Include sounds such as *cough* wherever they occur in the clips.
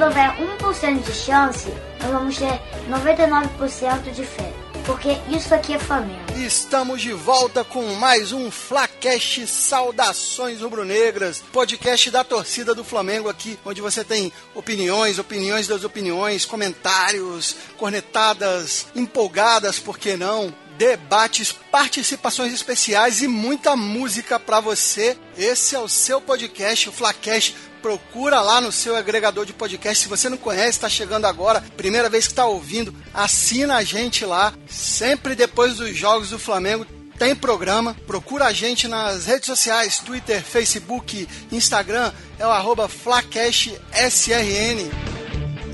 quando houver 1% de chance, nós vamos ter 99% de fé. Porque isso aqui é Flamengo. Estamos de volta com mais um Flacast Saudações Rubro-Negras, podcast da torcida do Flamengo aqui, onde você tem opiniões, opiniões das opiniões, comentários, cornetadas empolgadas, por que não? debates, participações especiais e muita música para você. Esse é o seu podcast, o Flacast. Procura lá no seu agregador de podcast. Se você não conhece, está chegando agora, primeira vez que está ouvindo, assina a gente lá. Sempre depois dos jogos do Flamengo tem programa. Procura a gente nas redes sociais, Twitter, Facebook, Instagram, é o arroba FlacastSRN.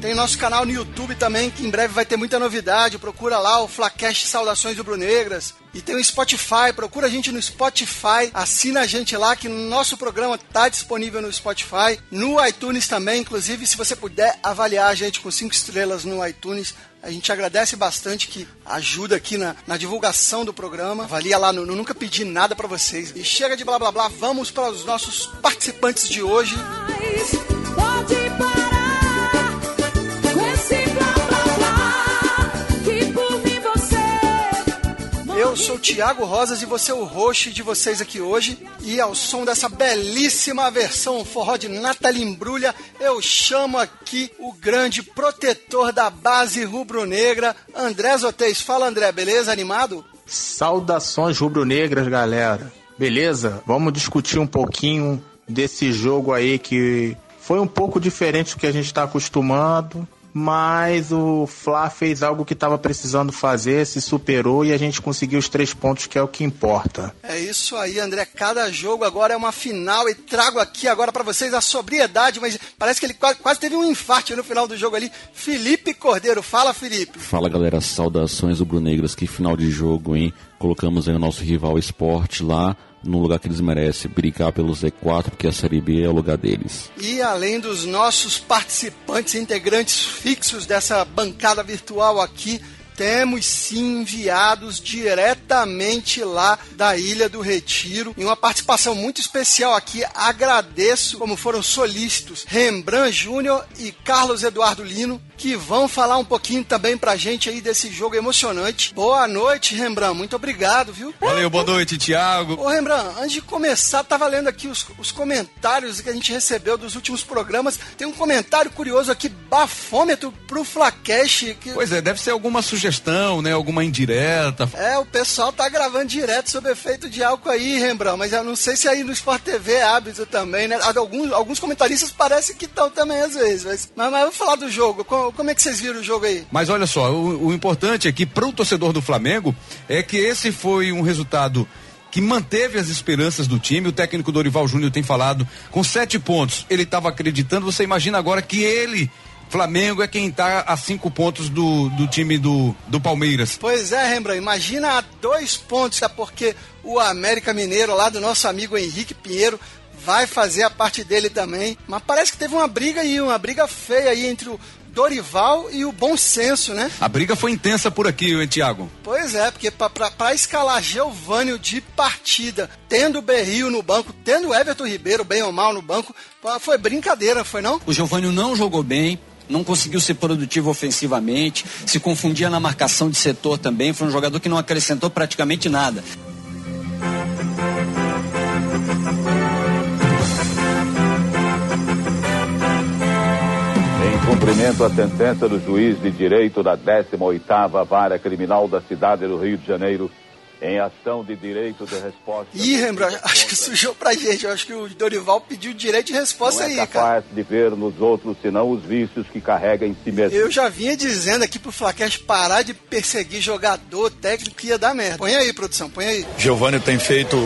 Tem nosso canal no YouTube também, que em breve vai ter muita novidade. Procura lá o Flacast Saudações Rubro-Negras. E tem o Spotify, procura a gente no Spotify, assina a gente lá, que nosso programa está disponível no Spotify, no iTunes também, inclusive se você puder avaliar a gente com cinco estrelas no iTunes, a gente agradece bastante que ajuda aqui na, na divulgação do programa. Avalia lá, no nunca pedi nada para vocês. E chega de blá blá blá, vamos para os nossos participantes de hoje. Pode parar. Sou o Thiago Rosas e você é o host de vocês aqui hoje. E ao som dessa belíssima versão forró de Nathalie Embrulha, eu chamo aqui o grande protetor da base rubro-negra, André Zotez. Fala André, beleza? Animado? Saudações rubro-negras, galera. Beleza? Vamos discutir um pouquinho desse jogo aí que foi um pouco diferente do que a gente está acostumado mas o Fla fez algo que estava precisando fazer, se superou e a gente conseguiu os três pontos, que é o que importa. É isso aí, André. Cada jogo agora é uma final e trago aqui agora para vocês a sobriedade, mas parece que ele quase, quase teve um infarte no final do jogo ali. Felipe Cordeiro, fala Felipe. Fala galera, saudações rubro-negras, que final de jogo, hein? Colocamos aí o nosso rival esporte lá no lugar que eles merecem, brincar pelo Z4, porque a Série B é o lugar deles. E além dos nossos participantes integrantes fixos dessa bancada virtual aqui, temos sim enviados diretamente lá da Ilha do Retiro. Em uma participação muito especial aqui, agradeço como foram solícitos Rembrandt Júnior e Carlos Eduardo Lino, que vão falar um pouquinho também pra gente aí desse jogo emocionante. Boa noite, Rembrandt. Muito obrigado, viu? Valeu, boa noite, Thiago. Ô, Rembrandt, antes de começar, tava lendo aqui os, os comentários que a gente recebeu dos últimos programas. Tem um comentário curioso aqui, bafômetro pro Flacash. Que... Pois é, deve ser alguma sugestão, né? Alguma indireta. É, o pessoal tá gravando direto sobre efeito de álcool aí, Rembrandt. Mas eu não sei se aí no Sport TV é hábito também, né? Alguns, alguns comentaristas parecem que estão também às vezes. Mas, mas, mas vamos falar do jogo. Com, como é que vocês viram o jogo aí? Mas olha só, o, o importante aqui para o torcedor do Flamengo é que esse foi um resultado que manteve as esperanças do time. O técnico Dorival Júnior tem falado com sete pontos. Ele estava acreditando. Você imagina agora que ele Flamengo é quem está a cinco pontos do, do time do, do Palmeiras. Pois é, Rembrandt, imagina a dois pontos, é porque o América Mineiro, lá do nosso amigo Henrique Pinheiro, vai fazer a parte dele também. Mas parece que teve uma briga aí, uma briga feia aí entre o Dorival e o bom senso, né? A briga foi intensa por aqui, hein, Thiago? Pois é, porque para escalar Geovânio de partida, tendo o Berrio no banco, tendo o Everton Ribeiro, bem ou mal, no banco, foi brincadeira, foi não? O Geovânio não jogou bem, não conseguiu ser produtivo ofensivamente, se confundia na marcação de setor também, foi um jogador que não acrescentou praticamente nada. Cumprimento a sentença do juiz de direito da 18ª Vara Criminal da cidade do Rio de Janeiro, em ação de direito de resposta. Ih, Rembrandt, acho que sujou pra gente. Eu acho que o Dorival pediu direito de resposta não é aí, cara. capaz de ver nos outros senão os vícios que carrega em si mesmo. Eu já vinha dizendo aqui pro Flaquete parar de perseguir jogador técnico que ia dar merda. Põe aí, produção, põe aí. Giovanni tem feito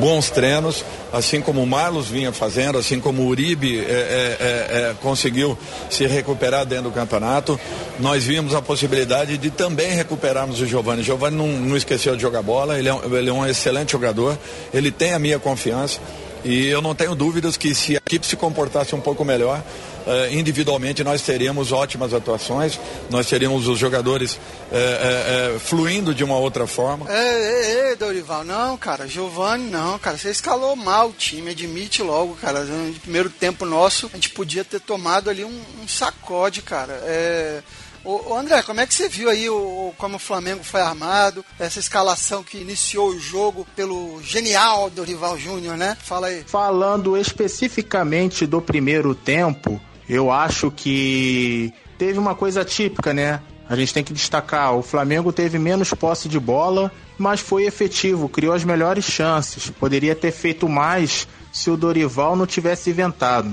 bons treinos, assim como o Marlos vinha fazendo, assim como o Uribe é, é, é, é, conseguiu se recuperar dentro do campeonato. Nós vimos a possibilidade de também recuperarmos o Giovanni. Giovanni não, não esqueceu de jogar bola, ele é, um, ele é um excelente jogador, ele tem a minha confiança. E eu não tenho dúvidas que se a equipe se comportasse um pouco melhor, uh, individualmente nós teríamos ótimas atuações, nós teríamos os jogadores uh, uh, fluindo de uma outra forma. É, é, é, Dorival, não, cara, Giovanni, não, cara, você escalou mal o time, admite logo, cara. No primeiro tempo nosso, a gente podia ter tomado ali um, um sacode, cara. É. Ô, André, como é que você viu aí o, como o Flamengo foi armado, essa escalação que iniciou o jogo pelo genial Dorival Júnior, né? Fala aí. Falando especificamente do primeiro tempo, eu acho que teve uma coisa típica, né? A gente tem que destacar, o Flamengo teve menos posse de bola, mas foi efetivo, criou as melhores chances. Poderia ter feito mais se o Dorival não tivesse inventado.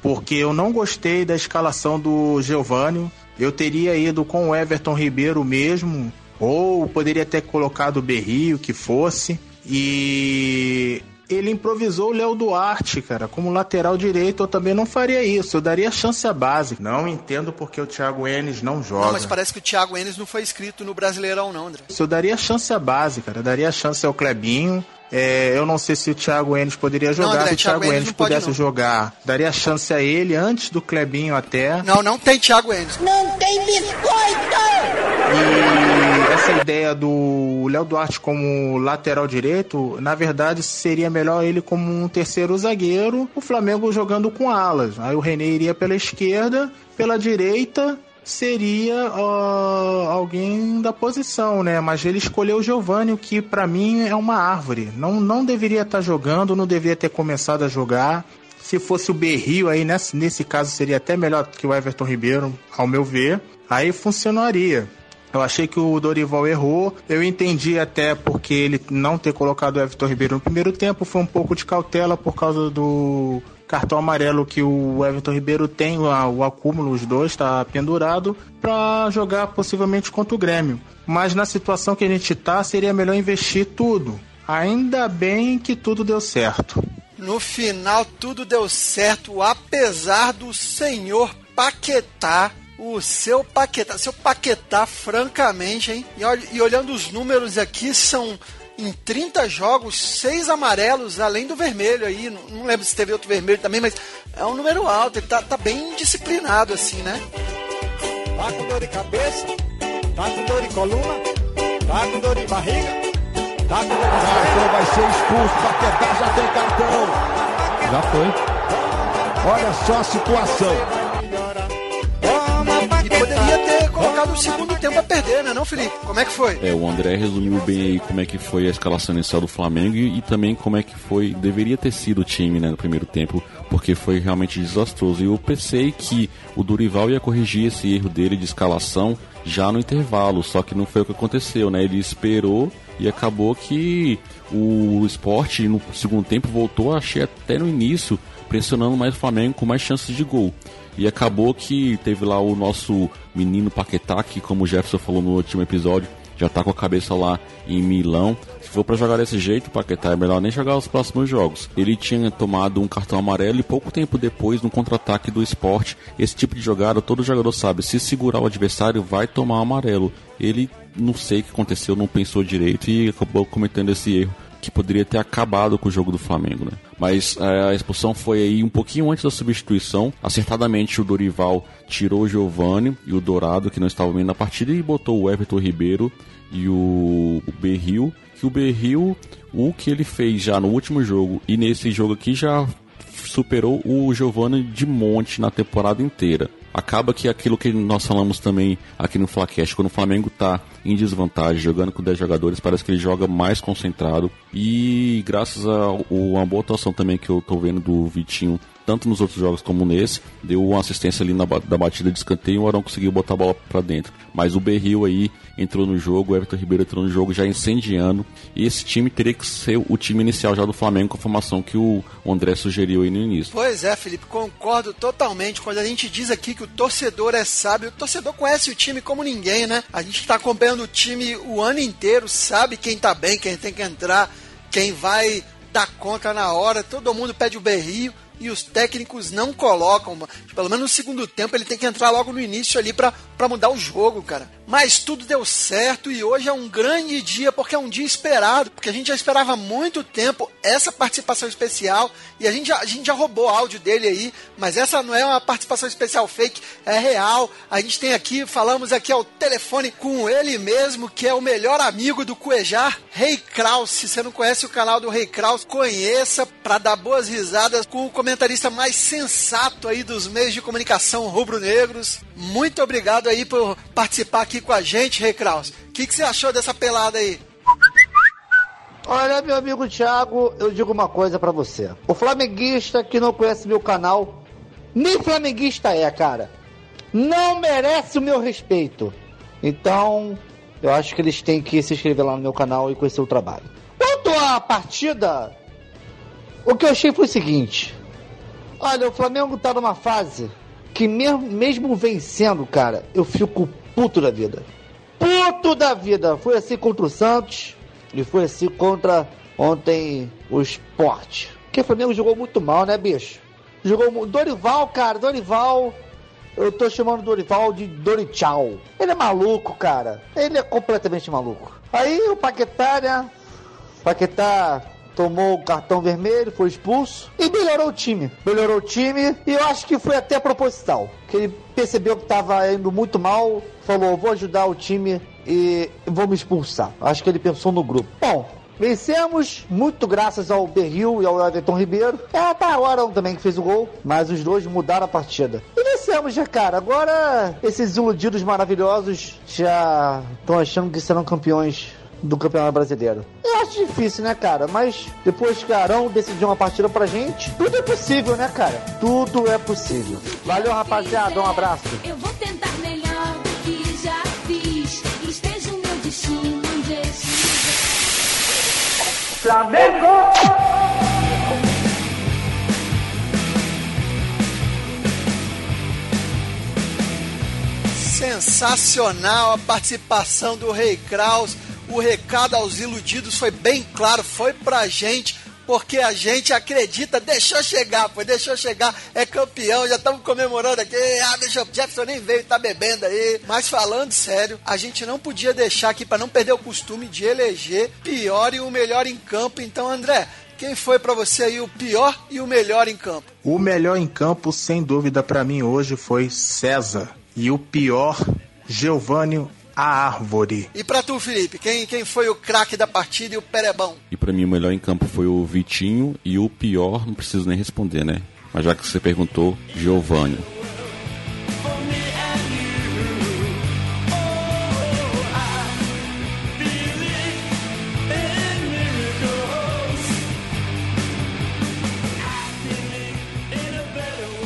Porque eu não gostei da escalação do Giovanni. Eu teria ido com o Everton Ribeiro mesmo, ou poderia ter colocado o Berrio, que fosse. E ele improvisou o Léo Duarte, cara, como lateral direito. Eu também não faria isso. Eu daria chance à base. Não entendo porque o Thiago Enes não joga. Não, mas parece que o Thiago Enes não foi inscrito no Brasileirão, não, André. Eu daria chance à base, cara. Eu daria chance ao Clebinho. É, eu não sei se o Thiago Enes poderia jogar. Não, André, se o Thiago, Thiago Enes pudesse pode, jogar, daria chance a ele antes do Clebinho até. Não, não tem Thiago Enes. Não tem biscoito! E essa ideia do Léo Duarte como lateral direito, na verdade seria melhor ele como um terceiro zagueiro, o Flamengo jogando com alas. Aí o René iria pela esquerda, pela direita seria uh, alguém da posição, né? Mas ele escolheu o Giovanni, que para mim é uma árvore. Não, não deveria estar tá jogando, não deveria ter começado a jogar. Se fosse o Berrio aí, nesse, nesse caso seria até melhor que o Everton Ribeiro, ao meu ver. Aí funcionaria. Eu achei que o Dorival errou. Eu entendi até porque ele não ter colocado o Everton Ribeiro no primeiro tempo foi um pouco de cautela por causa do cartão amarelo que o Everton Ribeiro tem, o acúmulo, os dois, está pendurado, para jogar possivelmente contra o Grêmio. Mas na situação que a gente está, seria melhor investir tudo. Ainda bem que tudo deu certo. No final, tudo deu certo, apesar do senhor Paquetá o seu Paquetá, seu Paquetá, francamente, hein? E, e olhando os números aqui, são em 30 jogos, seis amarelos, além do vermelho aí. Não, não, lembro se teve outro vermelho também, mas é um número alto. Ele tá, tá bem disciplinado, assim, né? Tá com dor de cabeça, tá com dor de coluna, tá com dor de barriga, tá com dor de barriga. vai ser expulso, Paquetá já tem cartão. Já foi. Olha só a situação segundo tempo a perder, né, não, Felipe? Como é que foi? É, o André resumiu bem aí como é que foi a escalação inicial do Flamengo e, e também como é que foi, deveria ter sido o time, né, no primeiro tempo, porque foi realmente desastroso. E eu pensei que o Durival ia corrigir esse erro dele de escalação já no intervalo, só que não foi o que aconteceu, né? Ele esperou e acabou que o esporte no segundo tempo voltou, achei até no início, pressionando mais o Flamengo com mais chances de gol. E acabou que teve lá o nosso menino Paquetá, que como o Jefferson falou no último episódio, já tá com a cabeça lá em Milão. Se for para jogar desse jeito, Paquetá é melhor nem jogar os próximos jogos. Ele tinha tomado um cartão amarelo e pouco tempo depois, no contra-ataque do esporte, esse tipo de jogada, todo jogador sabe, se segurar o adversário, vai tomar amarelo. Ele não sei o que aconteceu, não pensou direito e acabou cometendo esse erro que poderia ter acabado com o jogo do Flamengo, né? Mas é, a expulsão foi aí um pouquinho antes da substituição. Acertadamente o Dorival tirou o Giovani e o Dourado, que não estavam bem na partida, e botou o Everton Ribeiro e o, Berril. Que o Berril, o que ele fez já no último jogo e nesse jogo aqui já superou o Giovani de monte na temporada inteira acaba que aquilo que nós falamos também aqui no Flacast, quando o Flamengo está em desvantagem, jogando com 10 jogadores, parece que ele joga mais concentrado. E graças a uma boa atuação também que eu estou vendo do Vitinho tanto nos outros jogos como nesse, deu uma assistência ali na da batida de escanteio e o Arão conseguiu botar a bola para dentro. Mas o Berril aí entrou no jogo, o Everton Ribeiro entrou no jogo já incendiando, e esse time teria que ser o time inicial já do Flamengo com a formação que o André sugeriu aí no início. Pois é, Felipe, concordo totalmente. Quando a gente diz aqui que o torcedor é sábio, o torcedor conhece o time como ninguém, né? A gente está acompanhando o time o ano inteiro, sabe quem tá bem, quem tem que entrar, quem vai dar conta na hora, todo mundo pede o berrio e os técnicos não colocam. Pelo menos no segundo tempo ele tem que entrar logo no início ali para mudar o jogo, cara. Mas tudo deu certo e hoje é um grande dia porque é um dia esperado, porque a gente já esperava muito tempo essa participação especial e a gente já, a gente já roubou áudio dele aí, mas essa não é uma participação especial fake, é real. A gente tem aqui, falamos aqui ao telefone com ele mesmo, que é o melhor amigo do Cuejar, Rei Kraus. Se você não conhece o canal do Rei Kraus, conheça para dar boas risadas com o comentarista mais sensato aí dos meios de comunicação rubro-negros. Muito obrigado aí por participar aqui com a gente, Rei Kraus. O que, que você achou dessa pelada aí? Olha, meu amigo Thiago, eu digo uma coisa para você. O flamenguista que não conhece meu canal, nem flamenguista é, cara. Não merece o meu respeito. Então, eu acho que eles têm que se inscrever lá no meu canal e conhecer o trabalho. Quanto à partida, o que eu achei foi o seguinte: olha, o Flamengo tá numa fase que, mesmo, mesmo vencendo, cara, eu fico puto da vida. Puto da vida! Foi assim contra o Santos e foi assim contra ontem o Sport. Porque o Flamengo jogou muito mal, né, bicho? Jogou Dorival, cara, Dorival eu tô chamando Dorival de Dorichal. Ele é maluco, cara. Ele é completamente maluco. Aí o Paquetá, né? Paquetá tomou o cartão vermelho, foi expulso e melhorou o time. Melhorou o time e eu acho que foi até proposital. Que ele percebeu que estava indo muito mal, falou: vou ajudar o time e vou me expulsar. Acho que ele pensou no grupo. Bom, Vencemos, muito graças ao Berril e ao Everton Ribeiro. É, tá a hora também que fez o gol, mas os dois mudaram a partida. E vencemos já, cara. Agora, esses iludidos maravilhosos já estão achando que serão campeões do Campeonato Brasileiro. Eu acho difícil, né, cara? Mas depois que Arão decidiu uma partida pra gente, tudo é possível, né, cara? Tudo é possível. Valeu, rapaziada. Um abraço. Eu vou tentar melhor do que já fiz. Esteja o meu destino onde estiver. Flamengo! Sensacional a participação do Rei Kraus. O recado aos iludidos foi bem claro, foi pra gente, porque a gente acredita, deixou chegar, foi, deixou chegar, é campeão, já estamos comemorando aqui, ah, deixa, Jefferson nem veio, tá bebendo aí. Mas falando sério, a gente não podia deixar aqui para não perder o costume de eleger pior e o melhor em campo. Então, André, quem foi para você aí o pior e o melhor em campo? O melhor em campo, sem dúvida, para mim hoje foi César. E o pior, Giovanni a Árvore. E pra tu, Felipe, quem, quem foi o craque da partida e o perebão? E para mim o melhor em campo foi o Vitinho e o pior, não preciso nem responder, né? Mas já que você perguntou, Giovanni.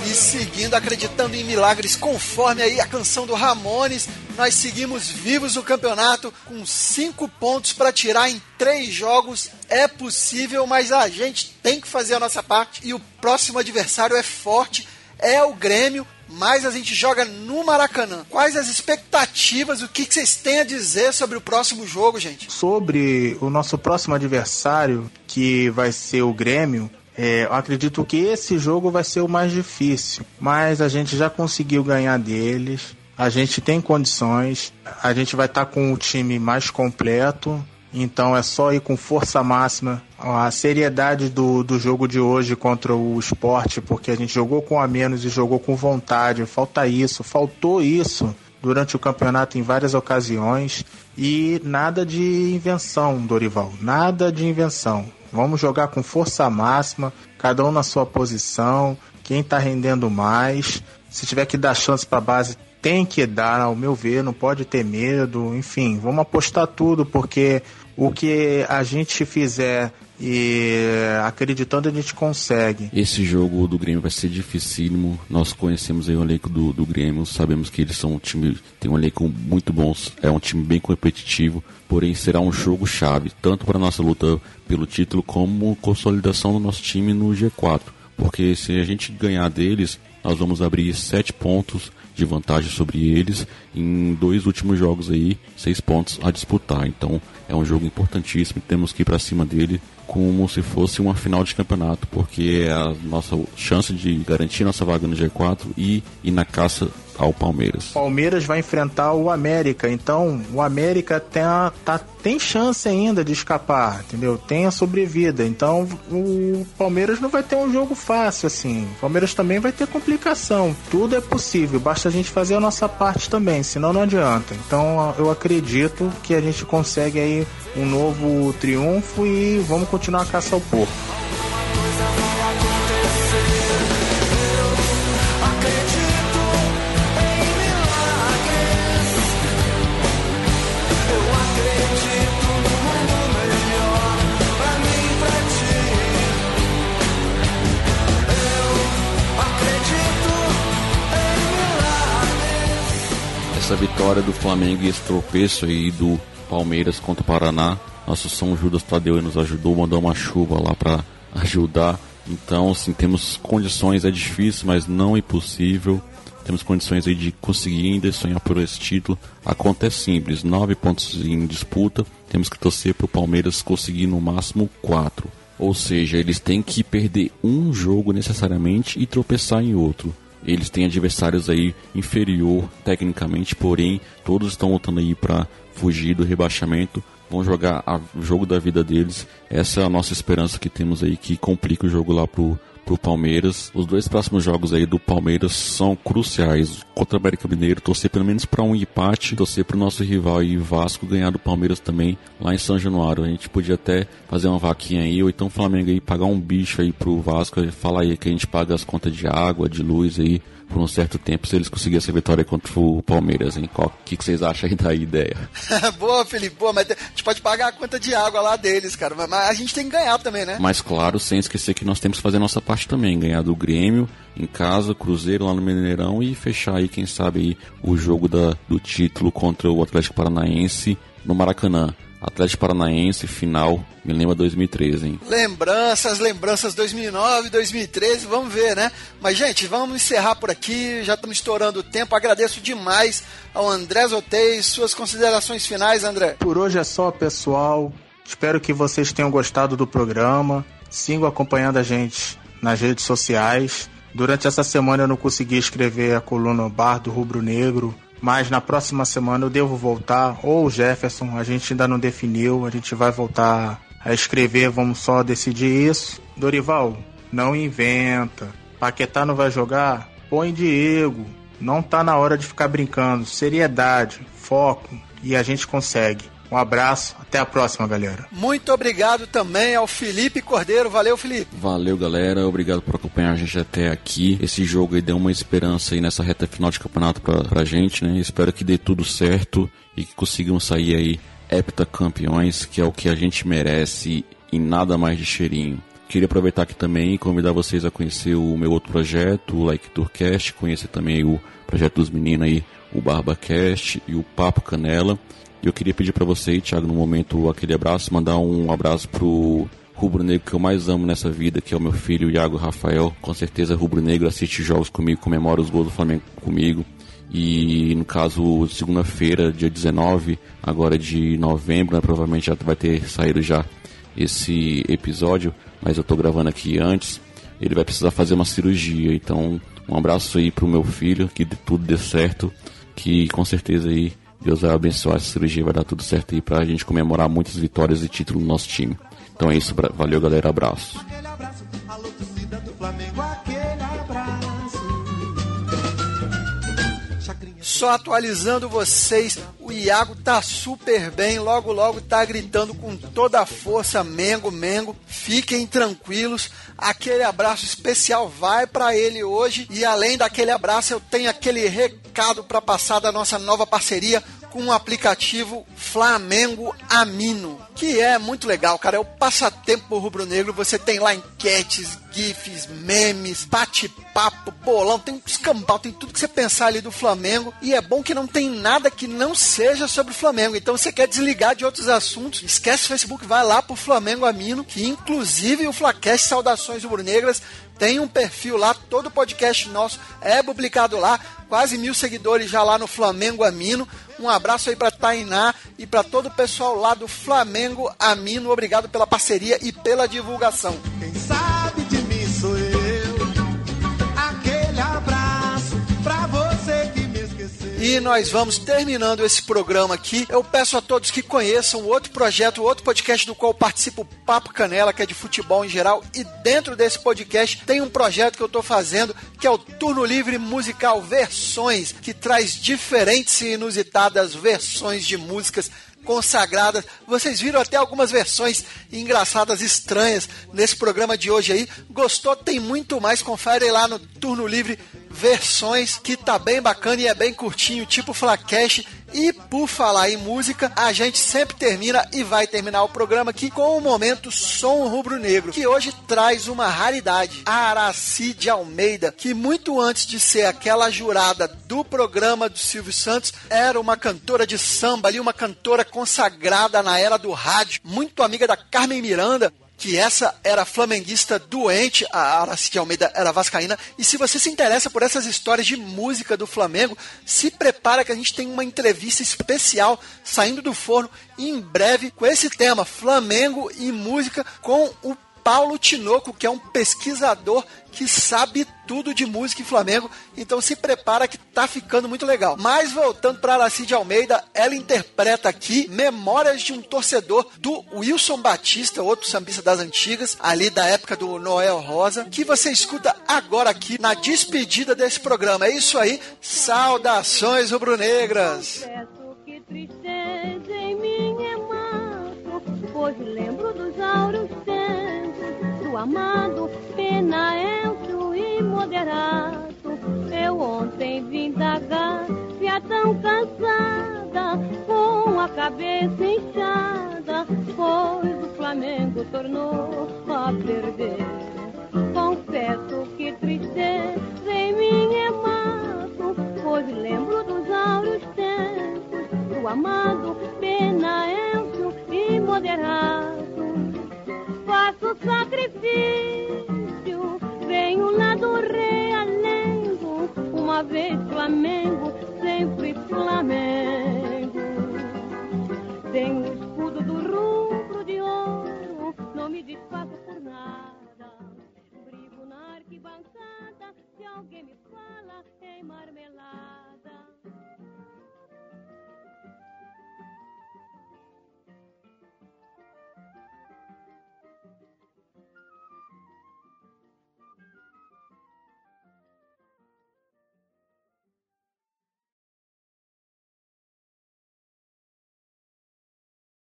E seguindo, acreditando em milagres, conforme aí a canção do Ramones, nós seguimos vivos no campeonato com cinco pontos para tirar em três jogos. É possível, mas a gente tem que fazer a nossa parte. E o próximo adversário é forte, é o Grêmio. Mas a gente joga no Maracanã. Quais as expectativas? O que que vocês têm a dizer sobre o próximo jogo, gente? Sobre o nosso próximo adversário, que vai ser o Grêmio, é, eu acredito que esse jogo vai ser o mais difícil, mas a gente já conseguiu ganhar deles. A gente tem condições, a gente vai estar com o time mais completo, então é só ir com força máxima. A seriedade do, do jogo de hoje contra o esporte, porque a gente jogou com a menos e jogou com vontade. Falta isso, faltou isso durante o campeonato em várias ocasiões. E nada de invenção, Dorival, nada de invenção. Vamos jogar com força máxima, cada um na sua posição, quem está rendendo mais. Se tiver que dar chance para a base, tem que dar, ao meu ver, não pode ter medo. Enfim, vamos apostar tudo, porque o que a gente fizer e acreditando a gente consegue. Esse jogo do Grêmio vai ser dificílimo. Nós conhecemos aí o elenco do, do Grêmio, sabemos que eles são um time, tem um elenco muito bom, é um time bem competitivo, porém será um jogo chave, tanto para nossa luta pelo título como consolidação do nosso time no G4. Porque se a gente ganhar deles, nós vamos abrir sete pontos de vantagem sobre eles em dois últimos jogos aí, seis pontos a disputar. Então é um jogo importantíssimo, temos que ir para cima dele como se fosse uma final de campeonato, porque é a nossa chance de garantir nossa vaga no G4 e ir na caça ao Palmeiras. Palmeiras vai enfrentar o América, então o América tem, a, tá, tem chance ainda de escapar, entendeu? Tem a sobrevida, então o Palmeiras não vai ter um jogo fácil assim. O Palmeiras também vai ter complicação. Tudo é possível, basta a gente fazer a nossa parte também, senão não adianta. Então eu acredito que a gente consegue aí um novo triunfo e vamos continuar a caça ao porco. Essa vitória do Flamengo e esse tropeço aí do Palmeiras contra o Paraná, nosso São Judas Tadeu nos ajudou, mandou uma chuva lá para ajudar. Então, assim, temos condições, é difícil, mas não impossível. Temos condições aí de conseguir ainda sonhar por esse título. A conta é simples, nove pontos em disputa. Temos que torcer para o Palmeiras conseguir no máximo quatro. Ou seja, eles têm que perder um jogo necessariamente e tropeçar em outro. Eles têm adversários aí inferior tecnicamente, porém todos estão lutando aí para fugir do rebaixamento. Vão jogar o jogo da vida deles. Essa é a nossa esperança que temos aí que complica o jogo lá pro pro Palmeiras. Os dois próximos jogos aí do Palmeiras são cruciais. Contra o América Mineiro, torcer pelo menos para um empate, torcer pro nosso rival aí Vasco ganhar do Palmeiras também lá em São Januário. A gente podia até fazer uma vaquinha aí, ou então o Flamengo aí pagar um bicho aí pro Vasco, falar aí que a gente paga as contas de água, de luz aí por um certo tempo se eles conseguirem essa vitória contra o Palmeiras, hein? O que, que vocês acham aí da ideia? *laughs* boa, Felipe, boa, mas a gente pode pagar a conta de água lá deles, cara. Mas, mas a gente tem que ganhar também, né? Mas claro, sem esquecer que nós temos que fazer a nossa parte também, ganhar do Grêmio em casa, Cruzeiro lá no Mineirão e fechar aí, quem sabe, aí, o jogo da, do título contra o Atlético Paranaense no Maracanã. Atlético Paranaense, final, me lembra 2013, hein? Lembranças, lembranças 2009, 2013, vamos ver, né? Mas, gente, vamos encerrar por aqui, já estamos estourando o tempo. Agradeço demais ao André Zotei. Suas considerações finais, André? Por hoje é só, pessoal. Espero que vocês tenham gostado do programa. Sigam acompanhando a gente nas redes sociais. Durante essa semana eu não consegui escrever a coluna Bar do Rubro Negro, mas na próxima semana eu devo voltar. Ou o Jefferson, a gente ainda não definiu, a gente vai voltar a escrever, vamos só decidir isso. Dorival, não inventa. Paquetá não vai jogar? Põe Diego. Não tá na hora de ficar brincando. Seriedade, foco e a gente consegue. Um abraço, até a próxima, galera. Muito obrigado também ao Felipe Cordeiro. Valeu, Felipe. Valeu, galera. Obrigado por acompanhar a gente até aqui. Esse jogo aí deu uma esperança aí nessa reta final de campeonato pra, pra gente, né? Espero que dê tudo certo e que consigamos sair aí heptacampeões, que é o que a gente merece e nada mais de cheirinho. Queria aproveitar aqui também e convidar vocês a conhecer o meu outro projeto, o Like Tourcast, conhecer também o projeto dos meninos aí, o BarbaCast e o Papo Canela. Eu queria pedir para você, Thiago, no momento, aquele abraço, mandar um abraço pro rubro negro que eu mais amo nessa vida, que é o meu filho Iago Rafael. Com certeza, rubro negro assiste jogos comigo, comemora os gols do Flamengo comigo. E no caso, segunda-feira, dia 19, agora de novembro, né, provavelmente já vai ter saído já esse episódio, mas eu tô gravando aqui antes. Ele vai precisar fazer uma cirurgia, então um abraço aí pro meu filho, que tudo dê certo, que com certeza aí Deus vai abençoar essa cirurgia, vai dar tudo certo aí pra gente comemorar muitas vitórias e títulos no nosso time. Então é isso, valeu galera, abraço. Só atualizando vocês, o Iago tá super bem, logo logo tá gritando com toda a força Mengo, Mengo. Fiquem tranquilos. Aquele abraço especial vai para ele hoje e além daquele abraço eu tenho aquele recado para passar da nossa nova parceria com o aplicativo Flamengo Amino, que é muito legal, cara. É o passatempo rubro-negro. Você tem lá enquetes, gifs, memes, bate-papo, bolão, tem escambau, tem tudo que você pensar ali do Flamengo. E é bom que não tem nada que não seja sobre o Flamengo. Então você quer desligar de outros assuntos, esquece o Facebook, vai lá pro Flamengo Amino, que inclusive o Flacast Saudações Rubro-Negras tem um perfil lá, todo podcast nosso é publicado lá, quase mil seguidores já lá no Flamengo Amino. Um abraço aí para Tainá e para todo o pessoal lá do Flamengo Amino. Obrigado pela parceria e pela divulgação. Quem sabe E nós vamos terminando esse programa aqui. Eu peço a todos que conheçam outro projeto, outro podcast do qual participo, Papo Canela, que é de futebol em geral. E dentro desse podcast tem um projeto que eu estou fazendo, que é o Turno Livre Musical Versões, que traz diferentes e inusitadas versões de músicas consagradas. Vocês viram até algumas versões engraçadas, estranhas nesse programa de hoje aí. Gostou? Tem muito mais. Confere lá no Turno Livre Versões, que tá bem bacana e é bem curtinho, tipo Flacash. E por falar em música, a gente sempre termina e vai terminar o programa aqui com o momento Som Rubro Negro, que hoje traz uma raridade. A Araci de Almeida, que muito antes de ser aquela jurada do programa do Silvio Santos, era uma cantora de samba ali, uma cantora consagrada na era do rádio, muito amiga da Carmen Miranda, que essa era flamenguista doente, a Araci de Almeida era vascaína, e se você se interessa por essas histórias de música do Flamengo, se prepara que a gente tem uma entrevista especial saindo do forno em breve com esse tema, Flamengo e música, com o Paulo Tinoco, que é um pesquisador que sabe tudo de música em Flamengo, então se prepara que tá ficando muito legal. Mas voltando para Aracide Almeida, ela interpreta aqui Memórias de um Torcedor do Wilson Batista, outro sambista das antigas, ali da época do Noel Rosa, que você escuta agora aqui na despedida desse programa. É isso aí, saudações rubro-negras! Amado Pena Elcio e Moderato. Eu ontem vim da Gávea tão cansada, com a cabeça inchada, pois o Flamengo tornou a perder. Confesso que tristeza em mim é mato, pois lembro dos áureos tempos do amado Pena Elcio e Moderato nosso sacrifício. Venho lá do Realengo, uma vez Flamengo, sempre Flamengo. Tenho o escudo do rubro de ouro, não me desfaço por nada. Brigo na arquibancada, se alguém me fala em marmelada.